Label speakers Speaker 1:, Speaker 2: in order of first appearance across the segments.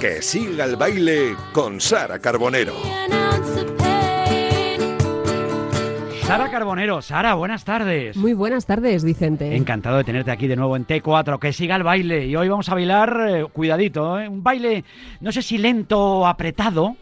Speaker 1: Que siga el baile con Sara Carbonero.
Speaker 2: Sara Carbonero, Sara, buenas tardes.
Speaker 3: Muy buenas tardes, Vicente.
Speaker 2: Encantado de tenerte aquí de nuevo en T4, que siga el baile. Y hoy vamos a bailar, eh, cuidadito, ¿eh? un baile, no sé si lento o apretado,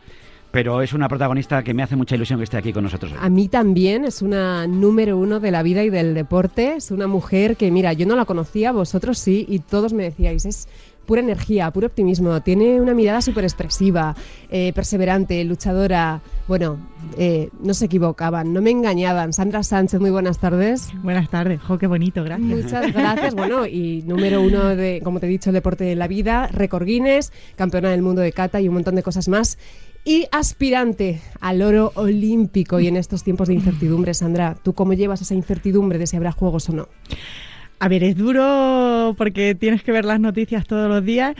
Speaker 2: pero es una protagonista que me hace mucha ilusión que esté aquí con nosotros. hoy.
Speaker 3: A mí también es una número uno de la vida y del deporte. Es una mujer que, mira, yo no la conocía, vosotros sí, y todos me decíais, es pura energía, puro optimismo. Tiene una mirada súper expresiva, eh, perseverante, luchadora. Bueno, eh, no se equivocaban, no me engañaban. Sandra Sánchez, muy buenas tardes.
Speaker 4: Buenas tardes, jo, qué bonito, gracias.
Speaker 3: Muchas gracias. Bueno, y número uno de, como te he dicho, el deporte de la vida, récord Guinness, campeona del mundo de kata y un montón de cosas más. Y aspirante al oro olímpico. Y en estos tiempos de incertidumbre, Sandra, ¿tú cómo llevas esa incertidumbre de si habrá juegos o no?
Speaker 4: A ver, es duro porque tienes que ver las noticias todos los días,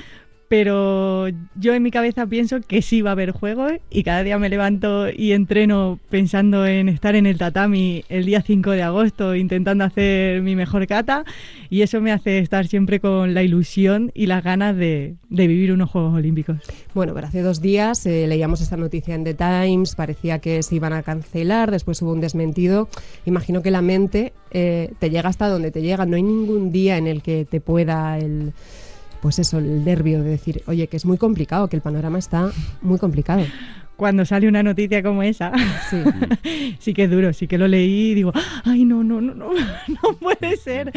Speaker 4: pero yo en mi cabeza pienso que sí va a haber juegos y cada día me levanto y entreno pensando en estar en el tatami el día 5 de agosto intentando hacer mi mejor kata y eso me hace estar siempre con la ilusión y las ganas de, de vivir unos Juegos Olímpicos.
Speaker 3: Bueno, pero hace dos días eh, leíamos esta noticia en The Times, parecía que se iban a cancelar, después hubo un desmentido. Imagino que la mente eh, te llega hasta donde te llega. No hay ningún día en el que te pueda el, pues eso, el nervio de decir, oye, que es muy complicado, que el panorama está muy complicado.
Speaker 4: Cuando sale una noticia como esa,
Speaker 3: Sí.
Speaker 4: sí que es duro, sí que lo leí y digo, ay, no, no, no, no, no puede ser.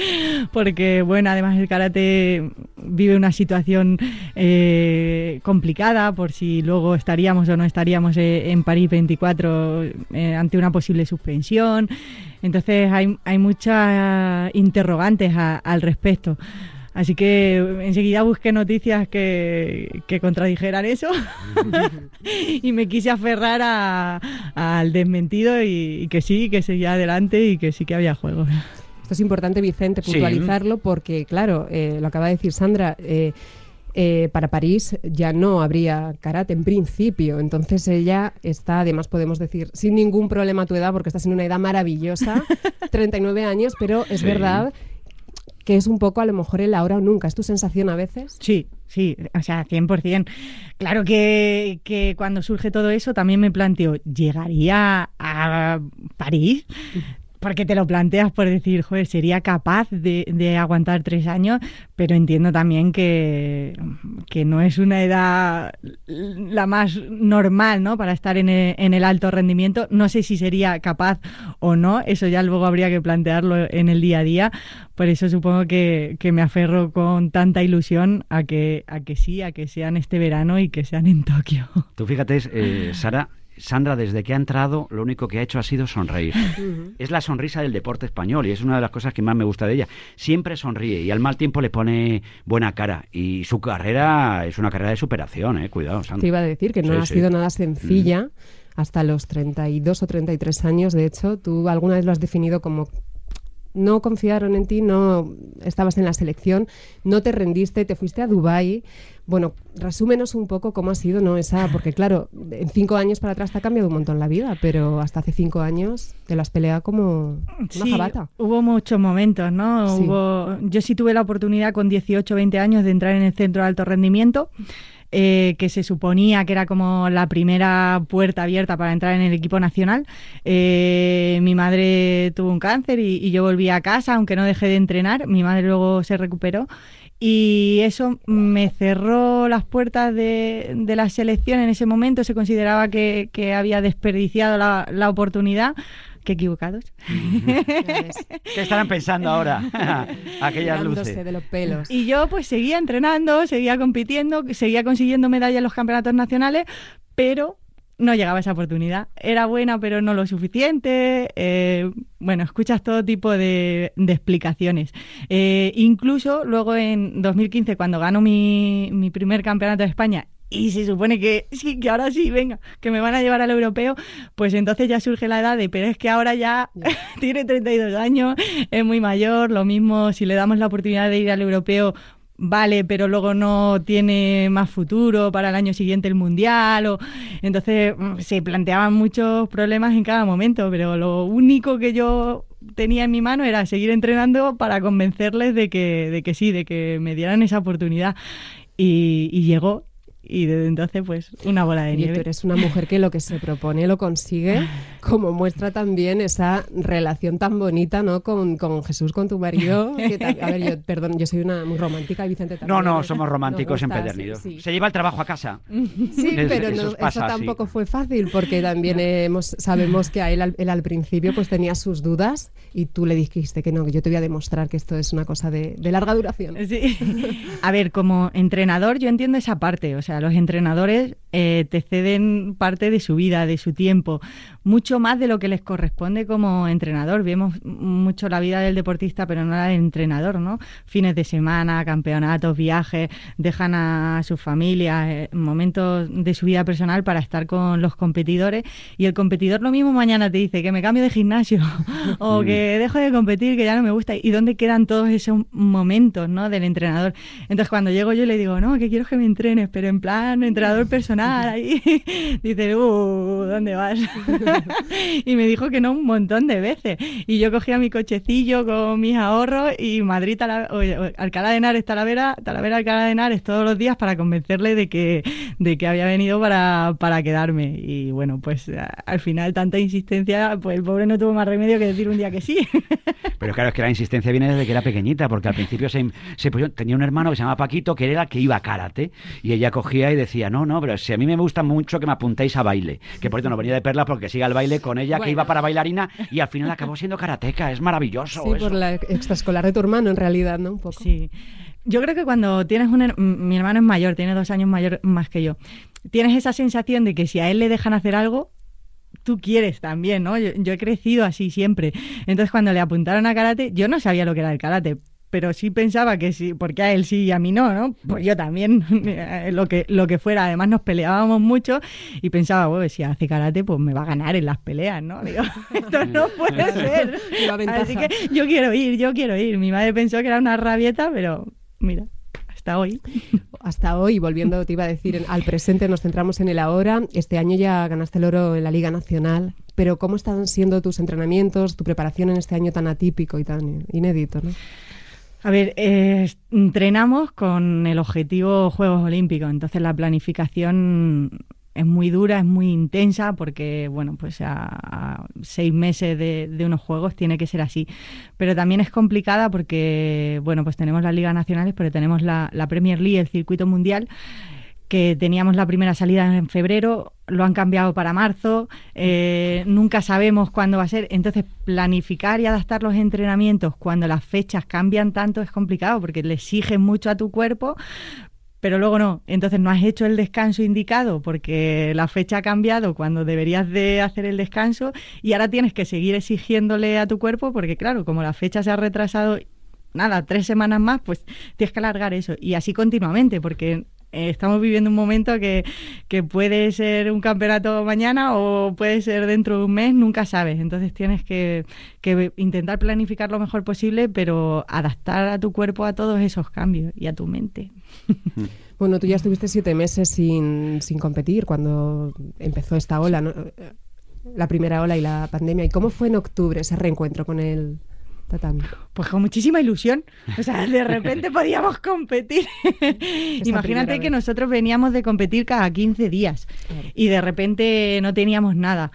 Speaker 4: Porque, bueno, además el karate vive una situación eh, complicada por si luego estaríamos o no estaríamos eh, en París 24 eh, ante una posible suspensión. Entonces hay, hay muchas interrogantes a- al respecto. Así que enseguida busqué noticias que, que contradijeran eso y me quise aferrar a- al desmentido y, y que sí, que seguía adelante y que sí que había juegos.
Speaker 3: Esto es importante, Vicente,
Speaker 2: Sí.
Speaker 3: puntualizarlo porque, claro, eh, lo acaba de decir Sandra, eh, eh, para París ya no habría karate en principio. Entonces ella está, además podemos decir, sin ningún problema a tu edad, porque estás en una edad maravillosa, 39 años, pero es
Speaker 2: Sí.
Speaker 3: verdad que es un poco a lo mejor el ahora o nunca. ¿Es tu sensación a veces?
Speaker 4: Sí, sí, o sea, 100%. Claro que, que cuando surge todo eso también me planteo, ¿llegaría a París? Porque te lo planteas por decir, joder, sería capaz de, aguantar tres años, pero entiendo también que, que no es una edad la más normal, ¿no? Para estar en el, en el alto rendimiento. No sé si sería capaz o no, eso ya luego habría que plantearlo en el día a día. Por eso supongo que, que me aferro con tanta ilusión a que, a que sí, a que sean este verano y que sean en Tokio.
Speaker 2: Tú fíjate, eh, Sara, Sandra, desde que ha entrado, lo único que ha hecho ha sido sonreír. Es la sonrisa del deporte español y es una de las cosas que más me gusta de ella. Siempre sonríe y al mal tiempo le pone buena cara. Y su carrera es una carrera de superación, eh. Cuidado, Sandra.
Speaker 3: Te iba a decir que no
Speaker 2: Sí,
Speaker 3: ha
Speaker 2: sí.
Speaker 3: sido nada sencilla hasta los 32 o 33 años. De hecho, tú alguna vez lo has definido como no confiaron en ti, no estabas en la selección, no te rendiste, te fuiste a Dubai. Bueno, resúmenos un poco cómo ha sido, ¿no? Esa, porque claro, en cinco años para atrás te ha cambiado un montón la vida, pero hasta hace cinco años te las pelea como una
Speaker 4: Sí,
Speaker 3: jabata.
Speaker 4: hubo muchos momentos, ¿no?
Speaker 3: Sí.
Speaker 4: Hubo, yo sí tuve la oportunidad con 18 o 20 años de entrar en el centro de alto rendimiento, eh, que se suponía que era como la primera puerta abierta para entrar en el equipo nacional. Eh, mi madre tuvo un cáncer y, yo volví a casa, aunque no dejé de entrenar. Mi madre luego se recuperó. Y eso me cerró las puertas de, la selección en ese momento. Se consideraba que, había desperdiciado la oportunidad. Qué equivocados.
Speaker 2: ¿Qué estarán pensando ahora? Aquellas luces.
Speaker 3: de los pelos.
Speaker 4: Y yo pues seguía entrenando, seguía compitiendo, seguía consiguiendo medallas en los campeonatos nacionales, pero no llegaba esa oportunidad. Era buena, pero no lo suficiente. Eh, bueno, escuchas todo tipo de, de explicaciones. Eh, incluso luego en 2015, cuando gano mi, mi primer campeonato de España, y se supone que sí, que ahora sí, venga, que me van a llevar al europeo, pues entonces ya surge la edad de, pero es que ahora ya tiene 32 años, es muy mayor, lo mismo si le damos la oportunidad de ir al europeo, vale, pero luego no tiene más futuro para el año siguiente el mundial. O... Entonces mm, se planteaban muchos problemas en cada momento, pero lo único que yo tenía en mi mano era seguir entrenando para convencerles de que, de que sí, de que me dieran esa oportunidad. Y, y llegó y desde entonces pues una bola de nieve.
Speaker 3: tú eres una mujer que lo que se propone lo consigue, como muestra también esa relación tan bonita, ¿no? Con, con Jesús, con tu marido. que a ver, yo, perdón, yo soy una muy romántica y Vicente también.
Speaker 2: No, no, somos románticos empedernidos.
Speaker 3: sí, sí.
Speaker 2: Se lleva el trabajo a casa.
Speaker 3: Sí,
Speaker 2: Es-
Speaker 3: pero
Speaker 2: eso
Speaker 3: no-
Speaker 2: pasa,
Speaker 3: eso
Speaker 2: sí.
Speaker 3: tampoco fue fácil porque también hemos, sabemos que a él, al- él al principio pues tenía sus dudas y tú le dijiste que no, que yo te voy a demostrar que esto es una cosa de, de larga duración.
Speaker 4: Sí. A ver, como entrenador yo entiendo esa parte, o sea, los entrenadores eh, te ceden parte de su vida, de su tiempo, mucho más de lo que les corresponde como entrenador. Vemos mucho la vida del deportista, pero no la del entrenador, ¿no? Fines de semana, campeonatos, viajes, dejan a sus familias, eh, momentos de su vida personal para estar con los competidores y el competidor lo mismo mañana te dice que me cambio de gimnasio o que dejo de competir, que ya no me gusta. ¿Y dónde quedan todos esos momentos ¿no? del entrenador? Entonces cuando llego yo le digo, no, que quiero que me entrenes, pero en plan entrenador personal ahí. Dice, uh, ¿dónde vas? y me dijo que no un montón de veces. Y yo cogía mi cochecillo con mis ahorros y Madrid, Tala- o- Alcalá de Henares, Talavera, Talavera, Alcalá de Henares todos los días para convencerle de que, de que había venido para, para quedarme. Y bueno, pues a- al final tanta insistencia, pues el pobre no tuvo más remedio que decir un día que sí.
Speaker 2: Pero claro, es que la insistencia viene desde que era pequeñita, porque al principio se, se tenía un hermano que se llamaba Paquito, que era el que iba a karate, y ella cogía y decía, no, no, pero si a mí me gusta mucho que me apuntéis a baile, que por cierto no venía de perla porque siga el baile con ella, que iba para bailarina, y al final acabó siendo karateca, es maravilloso
Speaker 3: Sí,
Speaker 2: eso.
Speaker 3: por la extraescolar de tu hermano en realidad, ¿no? Un poco.
Speaker 4: Sí. Yo creo que cuando tienes un... Mi hermano es mayor, tiene dos años mayor más que yo. Tienes esa sensación de que si a él le dejan hacer algo, tú quieres también, ¿no? Yo, yo he crecido así siempre. Entonces cuando le apuntaron a karate, yo no sabía lo que era el karate. Pero sí pensaba que sí, porque a él sí y a mí no, ¿no? Pues yo también, eh, lo que, lo que fuera. Además nos peleábamos mucho y pensaba, bueno, si hace karate, pues me va a ganar en las peleas, ¿no? Digo, esto no puede ser. Así que yo quiero ir, yo quiero ir. Mi madre pensó que era una rabieta, pero mira, hasta hoy.
Speaker 3: Hasta hoy, volviendo, te iba a decir, al presente nos centramos en el ahora. Este año ya ganaste el oro en la Liga Nacional, pero ¿cómo están siendo tus entrenamientos, tu preparación en este año tan atípico y tan inédito? ¿no?
Speaker 4: A ver, eh, entrenamos con el objetivo Juegos Olímpicos, entonces la planificación es muy dura, es muy intensa, porque, bueno, pues a, seis meses de, de unos Juegos tiene que ser así. Pero también es complicada porque, bueno, pues tenemos las ligas nacionales, pero tenemos la, la Premier League, el circuito mundial, que teníamos la primera salida en febrero, lo han cambiado para marzo, eh, nunca sabemos cuándo va a ser, entonces planificar y adaptar los entrenamientos cuando las fechas cambian tanto es complicado porque le exiges mucho a tu cuerpo, pero luego no, entonces no has hecho el descanso indicado porque la fecha ha cambiado cuando deberías de hacer el descanso y ahora tienes que seguir exigiéndole a tu cuerpo porque claro, como la fecha se ha retrasado nada, tres semanas más, pues tienes que alargar eso. Y así continuamente, porque estamos viviendo un momento que, que puede ser un campeonato mañana o puede ser dentro de un mes, nunca sabes. Entonces tienes que, que intentar planificar lo mejor posible, pero adaptar a tu cuerpo a todos esos cambios y a tu mente.
Speaker 3: Bueno, tú ya estuviste siete meses sin, sin competir cuando empezó esta ola, ¿no? la primera ola y la pandemia. ¿Y cómo fue en octubre ese reencuentro con el tatami?
Speaker 4: Pues con muchísima ilusión. O sea, de repente podíamos competir. Imagínate que nosotros veníamos de competir cada 15 días
Speaker 3: Claro.
Speaker 4: y de repente no teníamos nada.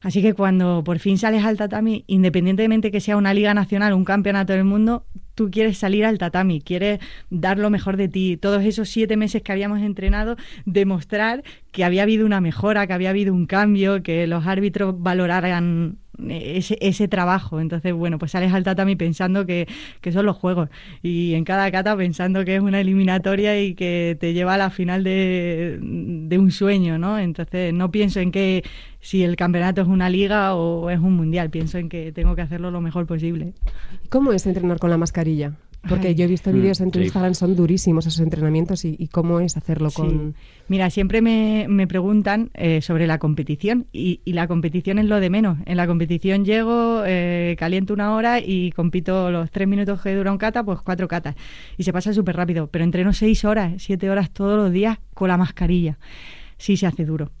Speaker 4: Así que cuando por fin sales al tatami, independientemente que sea una liga nacional, un campeonato del mundo, tú quieres salir al tatami, quieres dar lo mejor de ti. Todos esos siete meses que habíamos entrenado, demostrar que había habido una mejora, que había habido un cambio, que los árbitros valoraran ese, ese trabajo. Entonces, bueno, pues sales al tatami pensando que, que son los juegos y en cada cata pensando que es una eliminatoria y que te lleva a la final de, de un sueño, ¿no? Entonces, no pienso en que si el campeonato es una liga o es un mundial, pienso en que tengo que hacerlo lo mejor posible.
Speaker 3: ¿Cómo es entrenar con la mascarilla? Porque
Speaker 4: Ay.
Speaker 3: yo he visto vídeos en tu
Speaker 2: sí.
Speaker 3: Instagram, son durísimos esos entrenamientos y, y cómo es hacerlo
Speaker 4: Sí.
Speaker 3: con...
Speaker 4: Mira, siempre me, me preguntan eh, sobre la competición y, y la competición es lo de menos. En la competición llego, eh, caliento una hora y compito los tres minutos que dura un kata, pues cuatro katas. Y se pasa súper rápido, pero entreno seis horas, siete horas todos los días con la mascarilla. Sí se hace duro.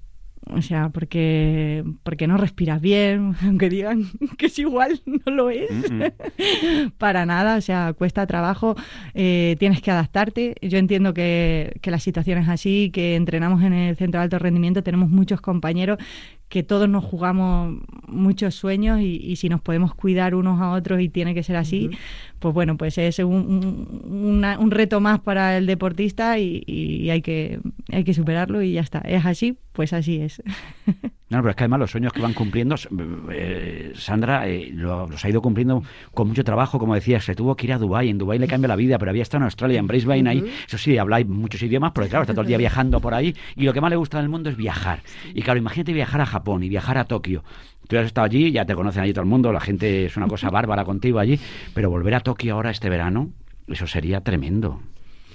Speaker 4: O sea, porque, porque no respiras bien, aunque digan que es igual, no lo es.
Speaker 2: Mm, mm.
Speaker 4: Para nada, o sea, cuesta trabajo, eh, tienes que adaptarte. Yo entiendo que, que la situación es así, que entrenamos en el centro de alto rendimiento, tenemos muchos compañeros que todos nos jugamos muchos sueños y, y si nos podemos cuidar unos a otros y tiene que ser así, pues bueno, pues es un, un- una- un reto más para el deportista y, y hay, que, hay que superarlo y ya está. Es así, pues así es.
Speaker 2: No, pero es que además los sueños que van cumpliendo, eh, Sandra eh, lo- los ha ido cumpliendo con mucho trabajo, como decías, se tuvo que ir a Dubái, en Dubái le cambia la vida, pero había estado en Australia, en Brisbane, ahí, eso sí, habláis muchos idiomas, pero claro, está todo el día viajando por ahí, y lo que más le gusta en el mundo es viajar. Y claro, imagínate viajar a Japón y viajar a Tokio. Tú has estado allí, ya te conocen allí todo el mundo, la gente es una cosa bárbara contigo allí, pero volver a Tokio ahora este verano, eso sería tremendo.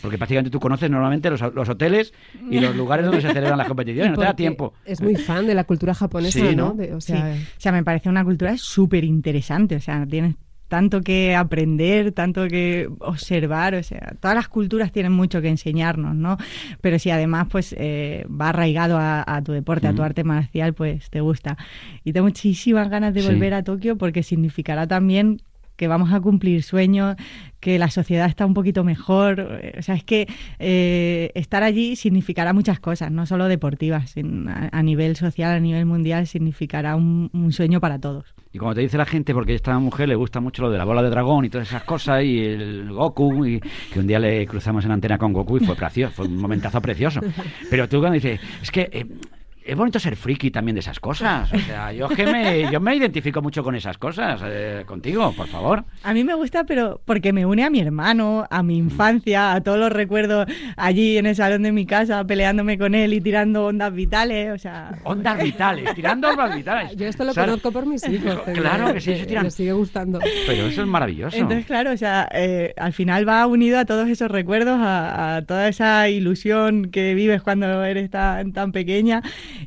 Speaker 2: Porque prácticamente tú conoces normalmente los, los hoteles y los lugares donde se celebran las competiciones, no te da tiempo.
Speaker 3: Es muy fan de la cultura japonesa,
Speaker 2: Sí,
Speaker 3: ¿no?
Speaker 2: ¿no?
Speaker 3: De- o
Speaker 4: Sí.
Speaker 3: sea,
Speaker 4: O sea, me parece una cultura súper interesante. O sea, tienes tanto que aprender, tanto que observar. O sea, todas las culturas tienen mucho que enseñarnos, ¿no? Pero si además, pues, eh, va arraigado a, a tu deporte, a tu arte marcial, pues te gusta. Y tengo muchísimas ganas de
Speaker 2: Sí.
Speaker 4: volver a Tokio porque significará también que vamos a cumplir sueños, que la sociedad está un poquito mejor. O sea, es que eh, estar allí significará muchas cosas, no solo deportivas. sin- A, a nivel social, a nivel mundial, significará un, un sueño para todos.
Speaker 2: Y como te dice la gente, porque a esta mujer le gusta mucho lo de la bola de dragón y todas esas cosas, y el Goku, y que un día le cruzamos en antena con Goku y fue precioso, fue un momentazo precioso. Pero tú cuando dices, es que eh, es bonito ser friki también de esas cosas. O sea, yo es que me, yo me identifico mucho con esas cosas. eh, contigo, por favor.
Speaker 4: A mí me gusta, pero porque me une a mi hermano, a mi infancia, a todos los recuerdos allí en el salón de mi casa, peleándome con él y tirando ondas vitales. O sea,
Speaker 2: Ondas vitales, tirando ondas vitales.
Speaker 3: yo esto lo conozco por mis hijos.
Speaker 2: Claro que sí, eso tiran-
Speaker 3: Les sigue gustando.
Speaker 2: Pero eso es maravilloso.
Speaker 4: Entonces, claro, o sea, eh, al final va unido a todos esos recuerdos, a, a toda esa ilusión que vives cuando eres tan, tan pequeña.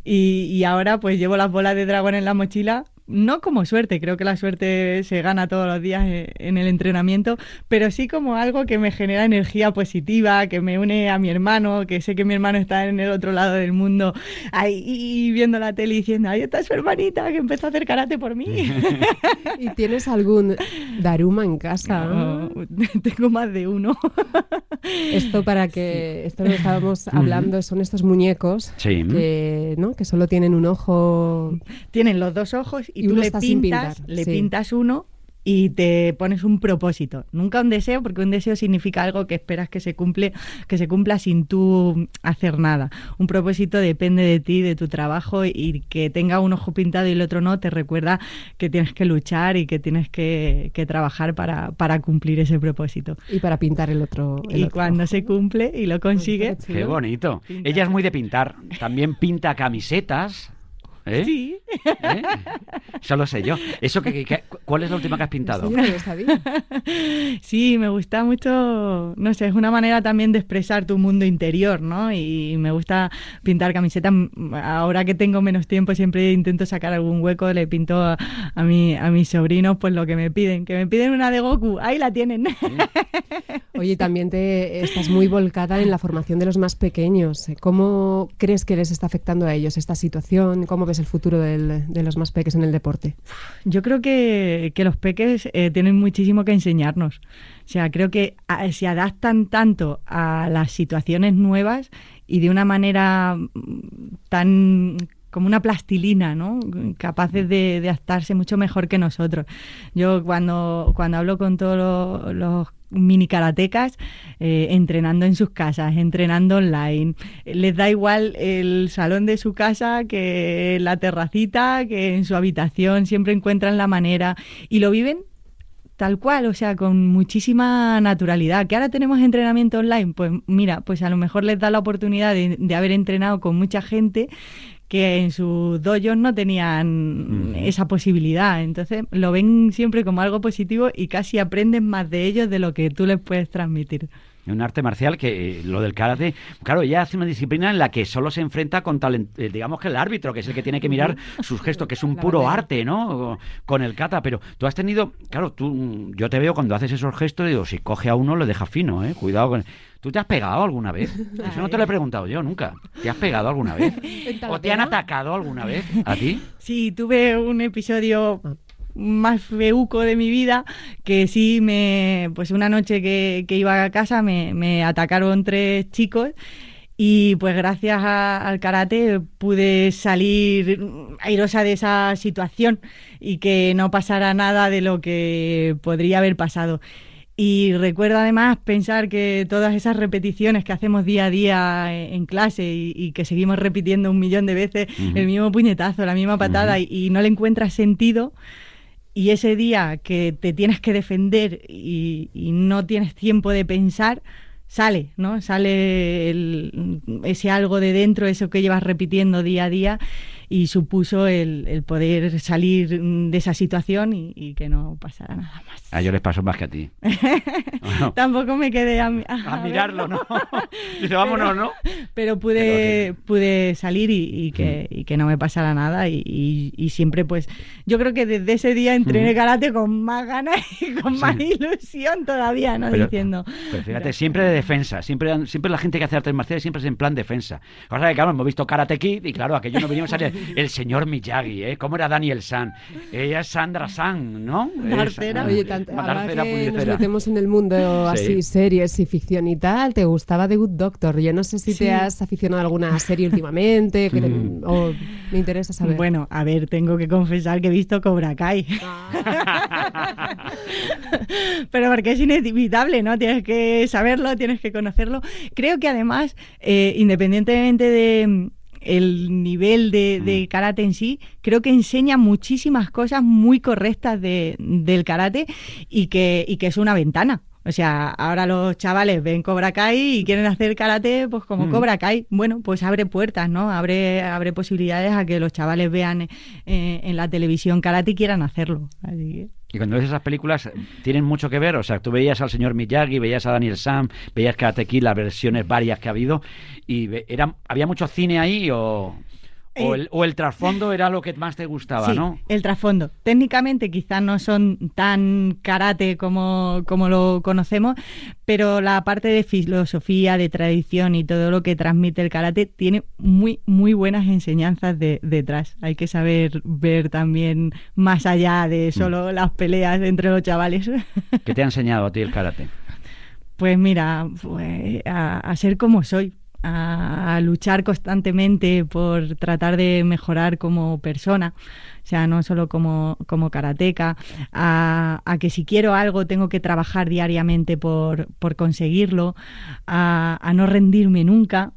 Speaker 4: Y, y ahora, pues llevo las bolas de dragón en la mochila. No como suerte, creo que la suerte se gana todos los días eh, en el entrenamiento, pero sí como algo que me genera energía positiva, que me une a mi hermano, que sé que mi hermano está en el otro lado del mundo, ahí viendo la tele y diciendo, ahí está su hermanita que empezó a hacer karate por mí.
Speaker 3: ¿Y tienes algún Daruma en casa?
Speaker 4: No, tengo más de uno.
Speaker 3: Esto para que, esto lo estábamos hablando, son estos muñecos
Speaker 2: Sí.
Speaker 3: que, ¿no? que solo tienen un ojo.
Speaker 4: Tienen los dos ojos y,
Speaker 3: Y
Speaker 4: tú
Speaker 3: uno
Speaker 4: le pintas,
Speaker 3: pintar,
Speaker 4: le
Speaker 3: sí.
Speaker 4: pintas uno y te pones un propósito. Nunca un deseo, porque un deseo significa algo que esperas que se cumple, que se cumpla sin tú hacer nada. Un propósito depende de ti, de tu trabajo, y que tenga un ojo pintado y el otro no, te recuerda que tienes que luchar y que tienes que, que trabajar para, para cumplir ese propósito.
Speaker 3: Y para pintar el otro. el
Speaker 4: y
Speaker 3: otro
Speaker 4: cuando
Speaker 3: ojo.
Speaker 4: se cumple y lo consigue,
Speaker 3: Qué
Speaker 2: bonito.
Speaker 4: Pinta.
Speaker 2: Ella es muy de pintar. También pinta camisetas. ¿Eh?
Speaker 4: sí.
Speaker 2: ¿Eh? Solo sé yo. Eso que, que- ¿Cuál es la última que has pintado?
Speaker 3: Sí.
Speaker 4: Sí, me gusta mucho, no sé, es una manera también de expresar tu mundo interior, ¿no? Y me gusta pintar camisetas. Ahora que tengo menos tiempo siempre intento sacar algún hueco, le pinto a, a, mi, a mis sobrinos pues lo que me piden, que me piden una de Goku, ahí la tienen.
Speaker 3: Oye, también te estás muy volcada en la formación de los más pequeños. ¿Cómo crees que les está afectando a ellos esta situación? ¿Cómo ves el futuro de los más pequeños en el deporte?
Speaker 4: Yo creo que, que los peques eh, tienen muchísimo que enseñarnos. O sea, creo que ah, se adaptan tanto a las situaciones nuevas y de una manera mm, tan como una plastilina, ¿no? Capaces de, adaptarse mucho mejor que nosotros. Yo cuando, cuando hablo con todos los mini karatecas, eh, entrenando en sus casas, entrenando online, les da igual el salón de su casa que la terracita, que en su habitación, siempre encuentran la manera y lo viven tal cual, o sea, con muchísima naturalidad. Que ahora tenemos entrenamiento online, pues mira, pues a lo mejor les da la oportunidad de haber entrenado con mucha gente que en sus dojos no tenían
Speaker 2: Mm.
Speaker 4: esa posibilidad. Entonces lo ven siempre como algo positivo y casi aprenden más de ellos de lo que tú les puedes transmitir.
Speaker 2: Un arte marcial que eh, lo del karate, claro, ella hace una disciplina en la que solo se enfrenta con talent, eh, digamos que el árbitro, que es el que tiene que mirar sus gestos, que es un puro arte, ¿no? Con el kata, pero tú has tenido, claro, tú, yo te veo cuando haces esos gestos, digo, si coge a uno le deja fino, ¿eh? Cuidado con... ¿Tú te has pegado alguna vez? Eso no te lo he preguntado yo nunca. ¿Te has pegado alguna vez? ¿O te han atacado alguna vez a ti?
Speaker 4: Sí, tuve un episodio más feuco de mi vida que sí me pues una noche que, que iba a casa me, me atacaron tres chicos y pues gracias a- al karate pude salir airosa de esa situación y que no pasara nada de lo que podría haber pasado. Y recuerdo además pensar que todas esas repeticiones que hacemos día a día en en clase y, y que seguimos repitiendo un millón de veces el mismo puñetazo, la misma patada y, y no le encuentras sentido, y ese día que te tienes que defender y, y no tienes tiempo de pensar, sale, ¿no? Sale el- ese algo de dentro, eso que llevas repitiendo día a día y supuso el, el poder salir de esa situación y, y que no pasara nada más.
Speaker 2: A ellos les pasó más que a ti. No.
Speaker 4: Tampoco me quedé a,
Speaker 2: A
Speaker 4: ver,
Speaker 2: mirarlo, ¿no? Dice, vámonos, ¿no?
Speaker 4: Pero pude, pude salir y, y que, y que no me pasara nada y, y- y siempre pues yo creo que desde ese día entrené karate con más ganas y con más ilusión todavía, ¿no?
Speaker 2: Pero-
Speaker 4: Diciendo...
Speaker 2: Pero fíjate, siempre de defensa, siempre, siempre la gente que hace artes marciales siempre es en plan defensa. Cosa que, claro, hemos visto Karate Kid y claro, aquello no venimos a salir el señor Miyagi, ¿eh? ¿Cómo era Daniel San? Ella es Sandra San, ¿no?
Speaker 4: Marcera.
Speaker 2: Es-
Speaker 3: Oye, tanto, ahora que nos metemos en el mundo
Speaker 2: Sí.
Speaker 3: así, series y ficción y tal, ¿te gustaba The Good Doctor? Yo no sé si
Speaker 4: Sí.
Speaker 3: te has aficionado a alguna serie últimamente, que te-
Speaker 2: Mm.
Speaker 3: o me interesa saber.
Speaker 4: Bueno, a ver, tengo que confesar que he visto Cobra Kai. Pero porque es inevitable, ¿no? Tienes que saberlo, tienes que conocerlo. Creo que además, eh, independientemente de el nivel de, de
Speaker 2: Mm.
Speaker 4: karate en sí, creo que enseña muchísimas cosas muy correctas de- del karate y que, y que es una ventana. O sea, ahora los chavales ven Cobra Kai y quieren hacer karate pues como
Speaker 2: Mm.
Speaker 4: Cobra Kai. Bueno, pues abre puertas, ¿no? Abre, abre posibilidades a que los chavales vean eh, en la televisión karate y quieran hacerlo. Así que...
Speaker 2: Y cuando ves esas películas, ¿tienen mucho que ver? O sea, tú veías al señor Miyagi, veías a Daniel Sam, veías Karate Kid, las versiones varias que ha habido, y era, ¿había mucho cine ahí o, o, el, o el trasfondo era lo que más te gustaba,
Speaker 4: Sí,
Speaker 2: no?
Speaker 4: el trasfondo. Técnicamente quizás no son tan karate como, como lo conocemos, pero la parte de filosofía, de tradición y todo lo que transmite el karate tiene muy, muy buenas enseñanzas de- detrás. Hay que saber ver también más allá
Speaker 2: Mm.
Speaker 4: de solo las peleas entre los chavales.
Speaker 2: ¿Qué te ha enseñado a ti el karate?
Speaker 4: Pues mira, pues, a, a ser como soy, a, luchar constantemente por tratar de mejorar como persona, o sea, no solo como, como karateca, a, a que si quiero algo tengo que trabajar diariamente por, por conseguirlo, a, a no rendirme nunca,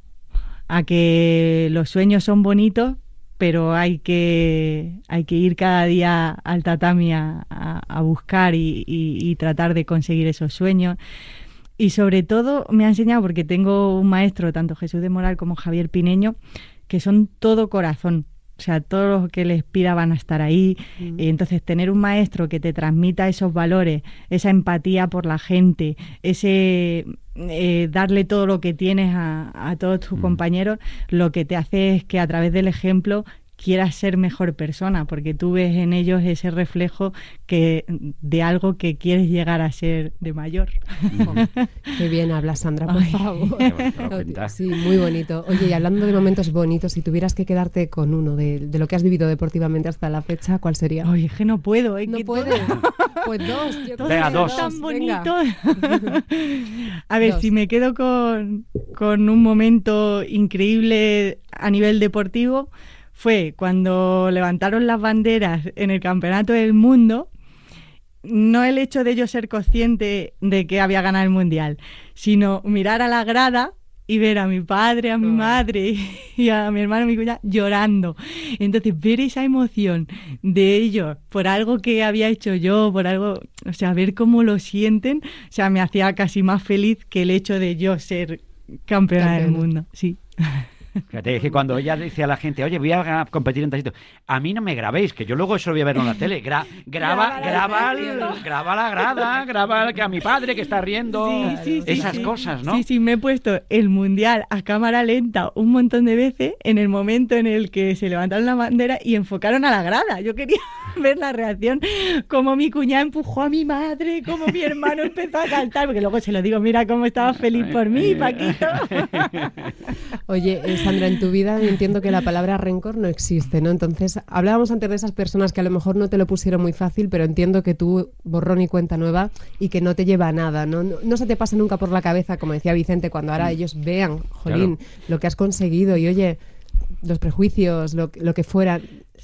Speaker 4: a que los sueños son bonitos, pero hay que, hay que ir cada día al tatami a, a- buscar y- y tratar de conseguir esos sueños. Y sobre todo me ha enseñado, porque tengo un maestro, tanto Jesús de Moral como Javier Pineño, que son todo corazón. O sea, todos los que les pida van a estar ahí. Y entonces, tener un maestro que te transmita esos valores, esa empatía por la gente, ese eh, darle todo lo que tienes a, a todos tus compañeros, lo que te hace es que a través del ejemplo quieras ser mejor persona, porque tú ves en ellos ese reflejo que de algo que quieres llegar a ser de mayor.
Speaker 3: Qué bien habla Sandra, por
Speaker 4: Ay.
Speaker 3: favor. Sí, muy bonito. Oye, y hablando de momentos bonitos, si tuvieras que quedarte con uno de, de lo que has vivido deportivamente hasta la fecha, ¿cuál sería?
Speaker 4: Oye, es que no puedo, ¿eh?
Speaker 3: no puedes. Pues dos. yo
Speaker 2: Venga, dos.
Speaker 4: tan
Speaker 3: venga.
Speaker 4: bonito. A ver,
Speaker 3: Dos.
Speaker 4: si me quedo con, con un momento increíble a nivel deportivo, fue cuando levantaron las banderas en el Campeonato del Mundo. No el hecho de yo ser consciente de que había ganado el Mundial, sino mirar a la grada y ver a mi padre, a mi madre y a mi hermano, mi cuñada llorando. Entonces, ver esa emoción de ellos por algo que había hecho yo, por algo, o sea, ver cómo lo sienten, o sea, me hacía casi más feliz que el hecho de yo ser campeona del mundo. Sí.
Speaker 2: Fíjate, es que cuando ella dice a la gente, oye, voy a competir en tal sitio, a mí no me grabéis, que yo luego eso lo voy a ver en la tele. Gra- graba, graba, graba la grada, graba que a mi padre que está riendo.
Speaker 4: Sí, sí, sí,
Speaker 2: Esas
Speaker 4: sí.
Speaker 2: cosas, ¿no?
Speaker 4: Sí, sí, me he puesto el mundial a cámara lenta un montón de veces en el momento en el que se levantaron la bandera y enfocaron a la grada. Yo quería ver la reacción, como mi cuñada empujó a mi madre, como mi hermano empezó a cantar, porque luego se lo digo, mira cómo estaba feliz por mí, Paquito.
Speaker 3: Oye, eh, Sandra, en tu vida entiendo que la palabra rencor no existe, ¿no? Entonces, hablábamos antes de esas personas que a lo mejor no te lo pusieron muy fácil, pero entiendo que tú borrón y cuenta nueva y que no te lleva a nada, ¿no? No, no se te pasa nunca por la cabeza, como decía Vicente, cuando ahora ellos vean, jolín, lo que has conseguido y oye, los prejuicios, lo, lo que fuera,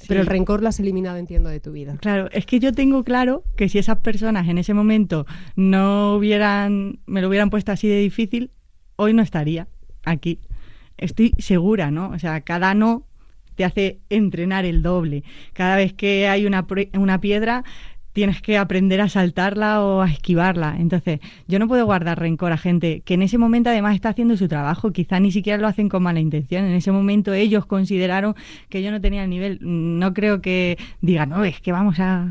Speaker 3: pero el rencor lo has eliminado, entiendo, de tu vida.
Speaker 4: Claro, es que yo tengo claro que si esas personas en ese momento no hubieran, me lo hubieran puesto así de difícil, hoy no estaría aquí. Estoy segura, ¿no? O sea, cada no te hace entrenar el doble. Cada vez que hay una, una piedra, tienes que aprender a saltarla o a esquivarla. Entonces, yo no puedo guardar rencor a gente que en ese momento además está haciendo su trabajo, quizá ni siquiera lo hacen con mala intención. En ese momento ellos consideraron que yo no tenía el nivel. No creo que digan, no, es que vamos a...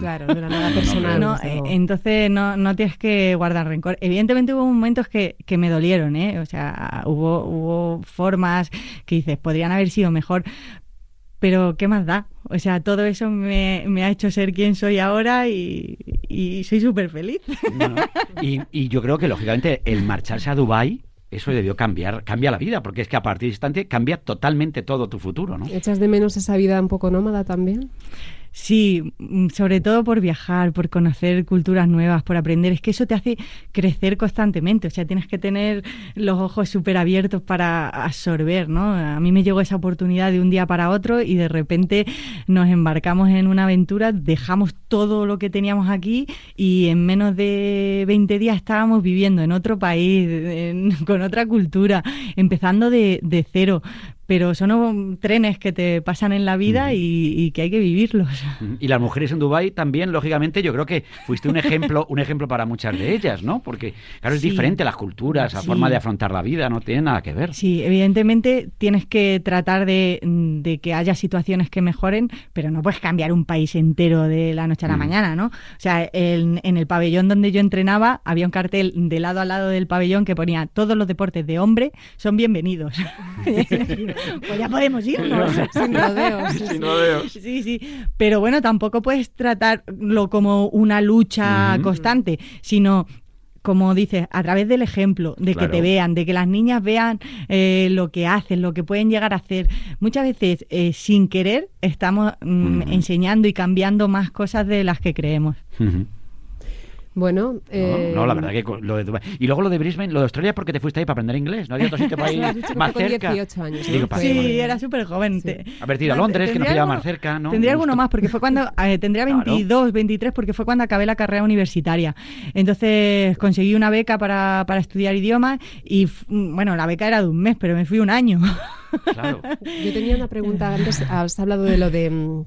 Speaker 3: Claro, de la nada personal.
Speaker 4: No, eh, entonces no, no tienes que guardar rencor. Evidentemente hubo momentos que, que me dolieron, ¿eh? O sea, hubo, hubo formas que dices, podrían haber sido mejor, pero ¿qué más da? O sea, todo eso me, me ha hecho ser quien soy ahora y, y soy súper feliz.
Speaker 2: No, no. Y, y yo creo que, lógicamente, el marcharse a Dubái, eso debió cambiar, cambia la vida, porque es que a partir de instante cambia totalmente todo tu futuro, ¿no?
Speaker 3: ¿Echas de menos esa vida un poco nómada también?
Speaker 4: Sí, mm, sobre todo por viajar, por conocer culturas nuevas, por aprender. Es que eso te hace crecer constantemente. O sea, tienes que tener los ojos súper abiertos para absorber, ¿no? A mí me llegó esa oportunidad de un día para otro y de repente nos embarcamos en una aventura, dejamos todo lo que teníamos aquí y en menos de 20 días estábamos viviendo en otro país, en- con otra cultura, empezando de, de cero. Pero son trenes que te pasan en la vida y, y que hay que vivirlos.
Speaker 2: Y las mujeres en Dubái también, lógicamente, yo creo que fuiste un ejemplo, un ejemplo para muchas de ellas, ¿no? Porque, claro, es
Speaker 4: Sí.
Speaker 2: diferente las culturas, la
Speaker 4: Sí.
Speaker 2: forma de afrontar la vida, no tiene nada que ver.
Speaker 4: Sí, evidentemente tienes que tratar de, de que haya situaciones que mejoren, pero no puedes cambiar un país entero de la noche a la
Speaker 2: Mm.
Speaker 4: mañana, ¿no? O sea, en, en el pabellón donde yo entrenaba había un cartel de lado a lado del pabellón que ponía todos los deportes de hombre son bienvenidos. pues ya podemos irnos.
Speaker 3: Sin rodeos.
Speaker 2: Sin rodeos.
Speaker 4: Sí, sí. Pero bueno, tampoco puedes tratarlo como una lucha constante, sino como dices, a través del ejemplo, de
Speaker 2: Claro.
Speaker 4: que te vean, de que las niñas vean eh, lo que hacen, lo que pueden llegar a hacer. Muchas veces, eh, sin querer, estamos mm, enseñando y cambiando más cosas de las que creemos.
Speaker 3: Bueno,
Speaker 2: No,
Speaker 3: eh,
Speaker 2: no, la verdad que lo de Dubái. Y luego lo de Brisbane, lo de Australia, porque te fuiste ahí para aprender inglés. No había otro sitio para ir más cerca.
Speaker 3: 18 años,
Speaker 4: Sí, era súper joven.
Speaker 3: Sí.
Speaker 2: Haber ido a Londres, que nos pillaba más cerca, ¿no?
Speaker 4: Tendría alguno más, porque fue cuando eh, tendría
Speaker 2: Claro.
Speaker 4: 22, 23, porque fue cuando acabé la carrera universitaria. Entonces conseguí una beca para, para estudiar idiomas y, bueno, la beca era de un mes, pero me fui un año.
Speaker 2: Claro.
Speaker 3: Yo tenía una pregunta antes, has hablado de lo de mm,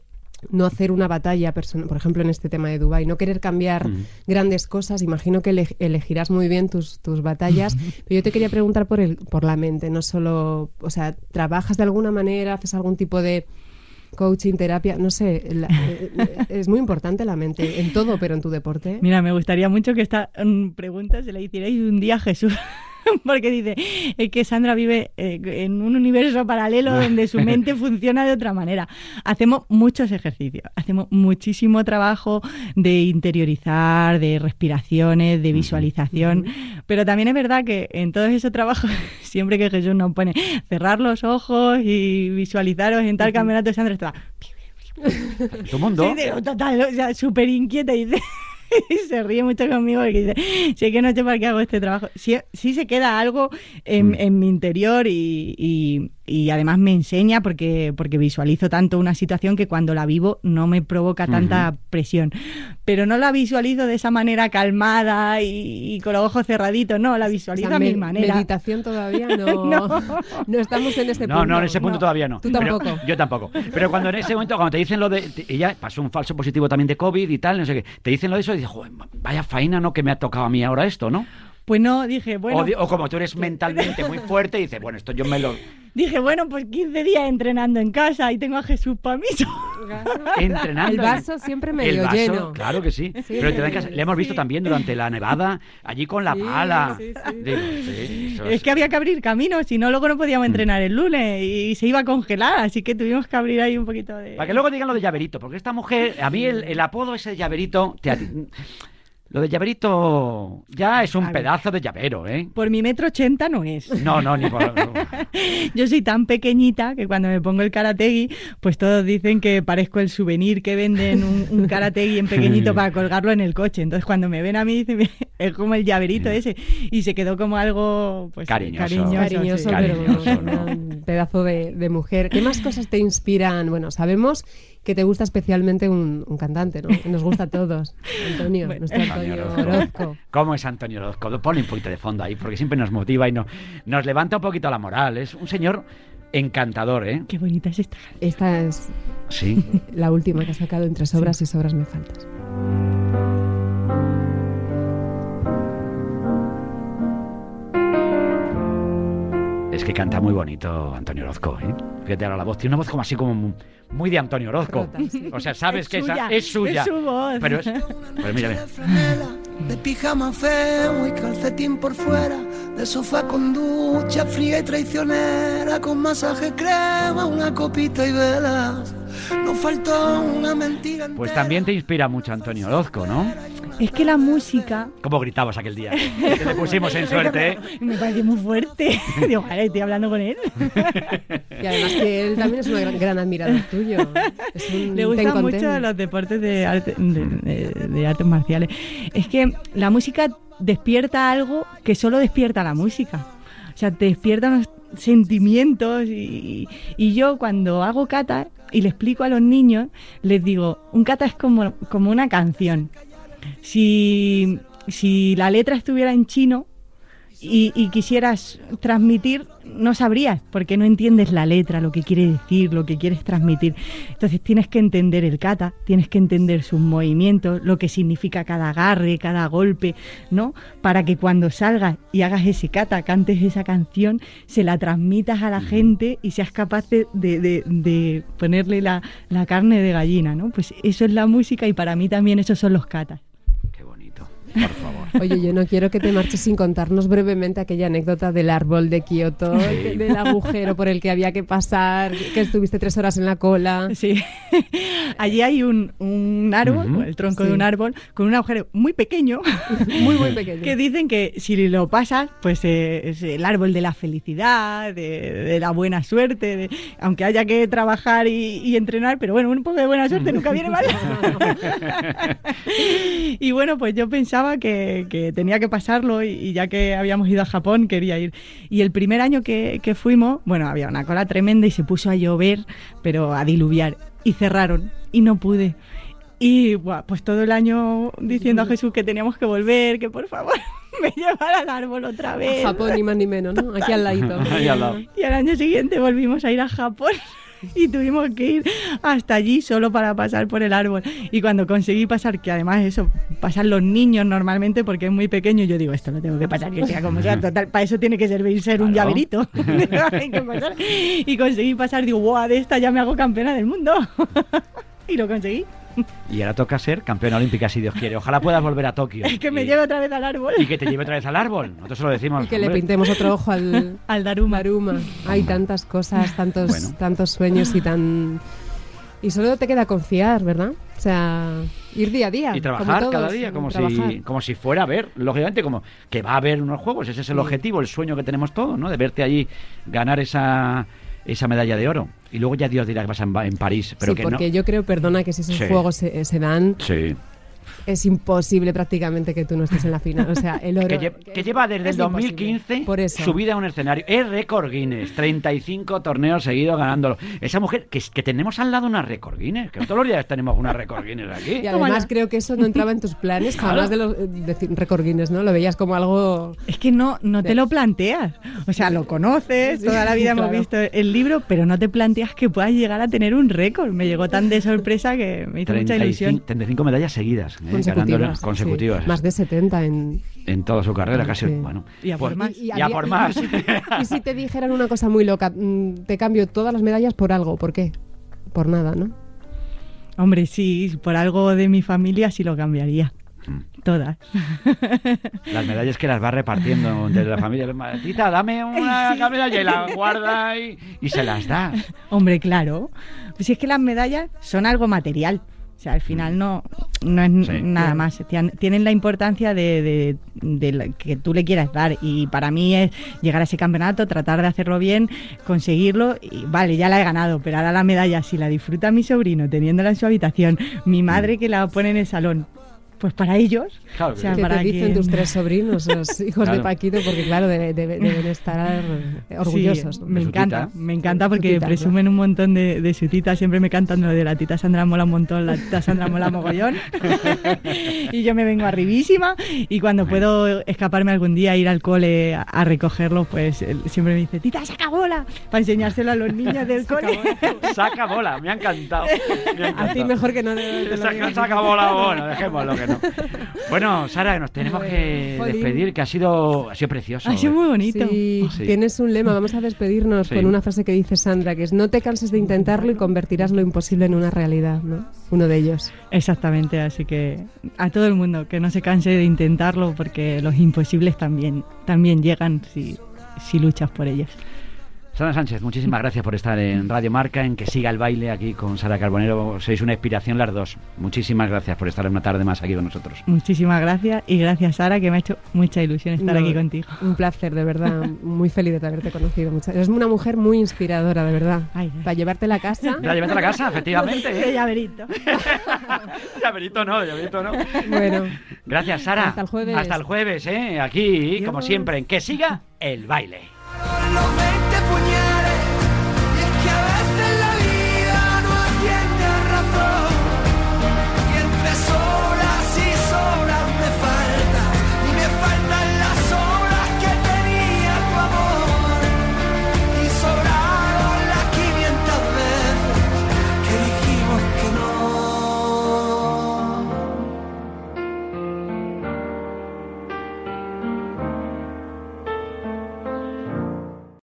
Speaker 3: no hacer una batalla personal, por ejemplo, en este tema de Dubai, no querer cambiar grandes cosas, imagino que ele- elegirás muy bien tus, tus batallas, pero yo te quería preguntar por el por la mente, no solo, o sea, trabajas de alguna manera, haces algún tipo de coaching, terapia, no sé, la- eh, eh, es muy importante la mente en todo, pero en tu deporte.
Speaker 4: Mira, me gustaría mucho que esta mm, pregunta se la hicierais un día a Jesús. Porque dice, es que Sandra vive eh, en un universo paralelo donde su mente funciona de otra manera. Hacemos muchos ejercicios, hacemos muchísimo trabajo de interiorizar, de respiraciones, de visualización, pero también es verdad que en todos esos trabajos, siempre que Jesús nos pone cerrar los ojos y visualizaros en tal campeonato, Sandra está...
Speaker 2: Tu mundo.
Speaker 4: Sí, total, o sea, súper inquieta y dice... se ríe mucho conmigo porque dice, sé que no sé para qué hago este trabajo. Sí, sí se queda algo en,
Speaker 2: Mm.
Speaker 4: en mi interior y, y- y además me enseña porque, porque visualizo tanto una situación que cuando la vivo no me provoca tanta presión. Pero no la visualizo de esa manera calmada y, y con los ojos cerraditos, no, la
Speaker 3: O
Speaker 4: visualizo
Speaker 3: sea,
Speaker 4: a mi manera.
Speaker 3: Meditación todavía no,
Speaker 4: No.
Speaker 3: no. estamos en este
Speaker 2: No,
Speaker 3: punto.
Speaker 2: no, en ese punto
Speaker 3: No.
Speaker 2: todavía no.
Speaker 3: Tú
Speaker 2: Pero-
Speaker 3: tampoco.
Speaker 2: yo tampoco. Pero cuando en ese momento, cuando te dicen lo de. te- Ella pasó un falso positivo también de COVID y tal, no sé qué. Te dicen lo de eso y dices, "Joder, vaya faena, ¿no? Que me ha tocado a mí ahora esto, ¿no?
Speaker 4: Pues no, dije, bueno,
Speaker 2: o, como tú eres mentalmente muy fuerte, dices, bueno, esto yo me lo...
Speaker 4: dije, bueno, pues 15 días entrenando en casa y tengo a Jesús para mí.
Speaker 2: Entrenando.
Speaker 3: El vaso siempre medio
Speaker 2: El vaso,
Speaker 3: lleno.
Speaker 2: Claro que sí.
Speaker 3: Sí,
Speaker 2: Pero te da que- le hemos visto también durante la nevada, allí con la
Speaker 3: Sí,
Speaker 2: pala.
Speaker 3: sí, sí.
Speaker 2: Digo, sí, eso
Speaker 4: Es que había que abrir caminos, si no luego no podíamos
Speaker 2: Mm.
Speaker 4: entrenar el lunes y se iba a congelar, así que tuvimos que abrir ahí un poquito de...
Speaker 2: Para que luego digan lo de llaverito, porque esta mujer, a mí el, el apodo ese de llaverito, te lo de llaverito ya es
Speaker 4: A
Speaker 2: un
Speaker 4: ver.
Speaker 2: pedazo de llavero, ¿eh?
Speaker 4: Por mi metro ochenta no es.
Speaker 2: No, no, ni por...
Speaker 4: Yo soy tan pequeñita que cuando me pongo el karategui, pues todos dicen que parezco el souvenir que venden un, un karategui en pequeñito para colgarlo en el coche. Entonces cuando me ven a mí dicen, es como el llaverito ese. Y se quedó como algo pues,
Speaker 2: Cariñoso.
Speaker 4: cariñoso.
Speaker 3: Cariñoso,
Speaker 4: sí.
Speaker 3: pero
Speaker 2: Cariñoso, ¿no?
Speaker 3: un pedazo de, de mujer. ¿Qué más cosas te inspiran? Bueno, sabemos que te gusta especialmente un, un cantante, ¿no? Que nos gusta a todos. Antonio,
Speaker 4: Bueno.
Speaker 3: nuestro
Speaker 2: Antonio
Speaker 3: Antonio
Speaker 2: Orozco.
Speaker 3: Orozco.
Speaker 2: ¿Cómo es Antonio Orozco? Ponle un poquito de fondo ahí, porque siempre nos motiva y no, nos levanta un poquito la moral. Es un señor encantador, ¿eh?
Speaker 4: Qué bonita es esta.
Speaker 3: Esta es
Speaker 2: Sí.
Speaker 3: la última que ha sacado entre sobras y sobras me faltas.
Speaker 2: Es que canta muy bonito Antonio Orozco, ¿eh? Fíjate ahora la voz, tiene una voz como así como muy de Antonio Orozco.
Speaker 3: Rota, sí.
Speaker 2: O sea, sabes
Speaker 4: Es
Speaker 2: que
Speaker 4: suya,
Speaker 2: esa es suya.
Speaker 4: es su voz.
Speaker 2: Pero. Pues mira.
Speaker 5: franela, de pijama feo y calcetín por fuera, de sofá con ducha fría y traicionera, con masaje crema, una copita y velas. No faltó una mentira
Speaker 2: Pues también te inspira mucho Antonio Orozco, ¿no?
Speaker 4: Es que la música
Speaker 2: ¿Cómo gritabas aquel día? Que le pusimos en suerte, ¿eh?
Speaker 4: me parece muy fuerte. Digo, vale, estoy hablando con él.
Speaker 3: Y además que él también es un gran, gran admirador tuyo. Es un
Speaker 4: Le gustan mucho los deportes de, arte- de, de- de artes marciales. Es que la música despierta algo que solo despierta la música. O sea, te despierta unos sentimientos y, y yo cuando hago kata y le explico a los niños, les digo, un kata es como, como una canción. Si, si la letra estuviera en chino, y, y quisieras transmitir, no sabrías, porque no entiendes la letra, lo que quiere decir, lo que quieres transmitir. Entonces tienes que entender el kata, tienes que entender sus movimientos, lo que significa cada agarre, cada golpe, ¿no? Para que cuando salgas y hagas ese kata, cantes esa canción, se la transmitas a la gente y seas capaz de, de- de- de ponerle la, la carne de gallina, ¿no? Pues eso es la música y para mí también esos son los katas.
Speaker 2: Por favor.
Speaker 3: Oye, yo no quiero que te marches sin contarnos brevemente aquella anécdota del árbol de Kioto,
Speaker 2: Sí.
Speaker 3: del agujero por el que había que pasar, que estuviste tres horas en la cola.
Speaker 4: Sí. Allí hay un, un árbol, el tronco
Speaker 3: Sí.
Speaker 4: de un árbol, con un agujero muy pequeño,
Speaker 3: Muy, muy pequeño.
Speaker 4: que dicen que si lo pasas, pues eh, es el árbol de la felicidad, de, de la buena suerte, de- aunque haya que trabajar y, y entrenar, pero bueno, un poco de buena suerte nunca viene mal. y bueno, pues yo pensaba que, que tenía que pasarlo y, y ya que habíamos ido a Japón quería ir. Y el primer año que, que fuimos, bueno, había una cola tremenda y se puso a llover, pero a diluviar. Y cerraron y no pude. Y buah, pues todo el año diciendo a Jesús que teníamos que volver, que por favor me llevara al árbol otra vez.
Speaker 3: Japón, ni más ni menos, ¿no? Aquí al ladito.
Speaker 2: Ahí al lado.
Speaker 4: Y al año siguiente volvimos a ir a Japón y tuvimos que ir hasta allí solo para pasar por el árbol. Y cuando conseguí pasar, que además eso, pasan los niños normalmente porque es muy pequeño, yo digo, esto lo tengo que pasar yo, sea como sea, total, para eso tiene que servir ser un
Speaker 2: Claro.
Speaker 4: llaverito. Que y conseguí pasar, digo, ¡buah! De esta ya me hago campeona del mundo. y lo conseguí.
Speaker 2: Y ahora toca ser campeona olímpica si Dios quiere. Ojalá puedas volver a Tokio.
Speaker 4: Es que me
Speaker 2: y,
Speaker 4: lleve otra vez al árbol.
Speaker 2: y que te lleve otra vez al árbol. Nosotros se lo decimos.
Speaker 3: Y que le pintemos otro ojo al
Speaker 4: Al Daruma.
Speaker 3: Maruma. Hay tantas cosas, tantos,
Speaker 2: Bueno.
Speaker 3: tantos sueños y tan... Y solo te queda confiar, ¿verdad? O sea, ir día a día.
Speaker 2: Y
Speaker 3: como
Speaker 2: trabajar
Speaker 3: todos,
Speaker 2: cada día, como
Speaker 3: trabajar.
Speaker 2: si, como si fuera a ver, lógicamente, como que va a haber unos juegos, ese es el
Speaker 3: Sí.
Speaker 2: objetivo, el sueño que tenemos todos, ¿no? De verte allí ganar esa, esa medalla de oro. Y luego ya Dios dirá que vas en, en París, pero
Speaker 3: sí,
Speaker 2: que
Speaker 3: porque
Speaker 2: no.
Speaker 3: yo creo, perdona, que si esos
Speaker 2: Sí.
Speaker 3: juegos se, se dan,
Speaker 2: Sí.
Speaker 3: Es imposible prácticamente que tú no estés en la final. O sea, el oro...
Speaker 2: Que, lle- que lleva desde
Speaker 3: es
Speaker 2: el
Speaker 3: imposible.
Speaker 2: 2015
Speaker 3: Por eso.
Speaker 2: subida a un escenario. Es récord Guinness, 35 torneos seguidos ganándolo. Esa mujer, que, que tenemos al lado una récord Guinness, que todos los días tenemos una récord Guinness aquí.
Speaker 3: Y además creo que eso no entraba en tus planes
Speaker 2: Claro.
Speaker 3: jamás de los decir récord Guinness, ¿no? Lo veías como algo...
Speaker 4: Es que no, no te lo planteas. O sea, lo conoces, toda la vida hemos
Speaker 3: claro.
Speaker 4: visto el libro, pero no te planteas que puedas llegar a tener un récord. Me llegó tan de sorpresa que me hizo mucha
Speaker 2: 35,
Speaker 4: ilusión.
Speaker 2: 35 medallas seguidas. ¿eh?
Speaker 3: Consecutivas.
Speaker 2: ganándolo- consecutivas.
Speaker 3: sí. Más de 70 en...
Speaker 2: en toda su carrera, casi.
Speaker 3: Sí.
Speaker 2: Bueno,
Speaker 4: Y a por más.
Speaker 2: Y, a por más.
Speaker 3: Y, si- y si te dijeran una cosa muy loca, mm, te cambio todas las medallas por algo, ¿por qué? Por nada, ¿no?
Speaker 4: Hombre, sí, por algo de mi familia sí lo cambiaría.
Speaker 2: Mm.
Speaker 4: Todas.
Speaker 2: Las medallas que las va repartiendo entre la familia. Tita, dame una medalla y la guarda y, y se las da.
Speaker 4: Hombre, claro. Pues si es que las medallas son algo material. O sea, al final no, no es
Speaker 2: Sí.
Speaker 4: nada más. Tien- Tienen la importancia de, de- de la que tú le quieras dar. Y para mí es llegar a ese campeonato, tratar de hacerlo bien, conseguirlo. Y vale, ya la he ganado, pero ahora la medalla, si la disfruta mi sobrino teniéndola en su habitación, mi madre que la pone en el salón, pues para ellos.
Speaker 2: Claro
Speaker 4: o
Speaker 2: que
Speaker 4: sea,
Speaker 2: sí.
Speaker 3: ¿Qué
Speaker 4: para
Speaker 3: te dicen
Speaker 4: que-
Speaker 3: tus tres sobrinos, los hijos
Speaker 2: Claro.
Speaker 3: de Paquito? Porque claro, debe- debe- deben estar orgullosos.
Speaker 4: Me encanta,
Speaker 2: tita.
Speaker 4: me encanta porque
Speaker 3: tita,
Speaker 4: presumen un montón de, de su tita, siempre me cantan lo de la tita Sandra mola un montón, la tita Sandra mola mogollón. y yo me vengo arribísima y cuando puedo escaparme algún día, ir al cole a, a recogerlo, pues él siempre me dice, tita, saca bola, para enseñárselo a los niños del cole.
Speaker 2: Saca bola, me ha encantado. me ha
Speaker 3: A ti
Speaker 2: encantado.
Speaker 3: mejor que no te, te lo
Speaker 2: Saca,
Speaker 3: digan.
Speaker 2: saca bola, bueno, dejémoslo que no. Bueno, Sara, nos tenemos que
Speaker 3: Jolín.
Speaker 2: despedir, que ha sido, ha sido precioso.
Speaker 4: Ha sido
Speaker 2: ¿eh?
Speaker 4: muy bonito.
Speaker 3: Sí,
Speaker 2: Sí.
Speaker 3: tienes un lema. Vamos a despedirnos
Speaker 2: Sí.
Speaker 3: con una frase que dice Sandra, que es no te canses de intentarlo y convertirás lo imposible en una realidad, ¿no? Uno de ellos.
Speaker 4: Exactamente, así que a todo el mundo que no se canse de intentarlo porque los imposibles también, también llegan si, si luchas por ellos.
Speaker 2: Sara Sánchez, muchísimas gracias por estar en Radio Marca, en que siga el baile aquí con Sara Carbonero. Sois una inspiración las dos. Muchísimas gracias por estar una tarde más aquí con nosotros.
Speaker 4: Muchísimas gracias y gracias Sara que me ha hecho mucha ilusión estar
Speaker 3: No,
Speaker 4: aquí contigo.
Speaker 3: Un placer, de verdad. Muy feliz de haberte conocido. Eres una mujer muy inspiradora, de verdad.
Speaker 4: Ay, ay.
Speaker 3: Para llevarte a la casa.
Speaker 2: Ya, llévate a la casa, efectivamente. ¿eh?
Speaker 4: llaverito.
Speaker 2: Llaverito no, llaverito no.
Speaker 3: Bueno,
Speaker 2: Gracias, Sara.
Speaker 3: Hasta el jueves.
Speaker 2: Hasta el jueves, ¿eh? Aquí, como siempre, en que siga el baile.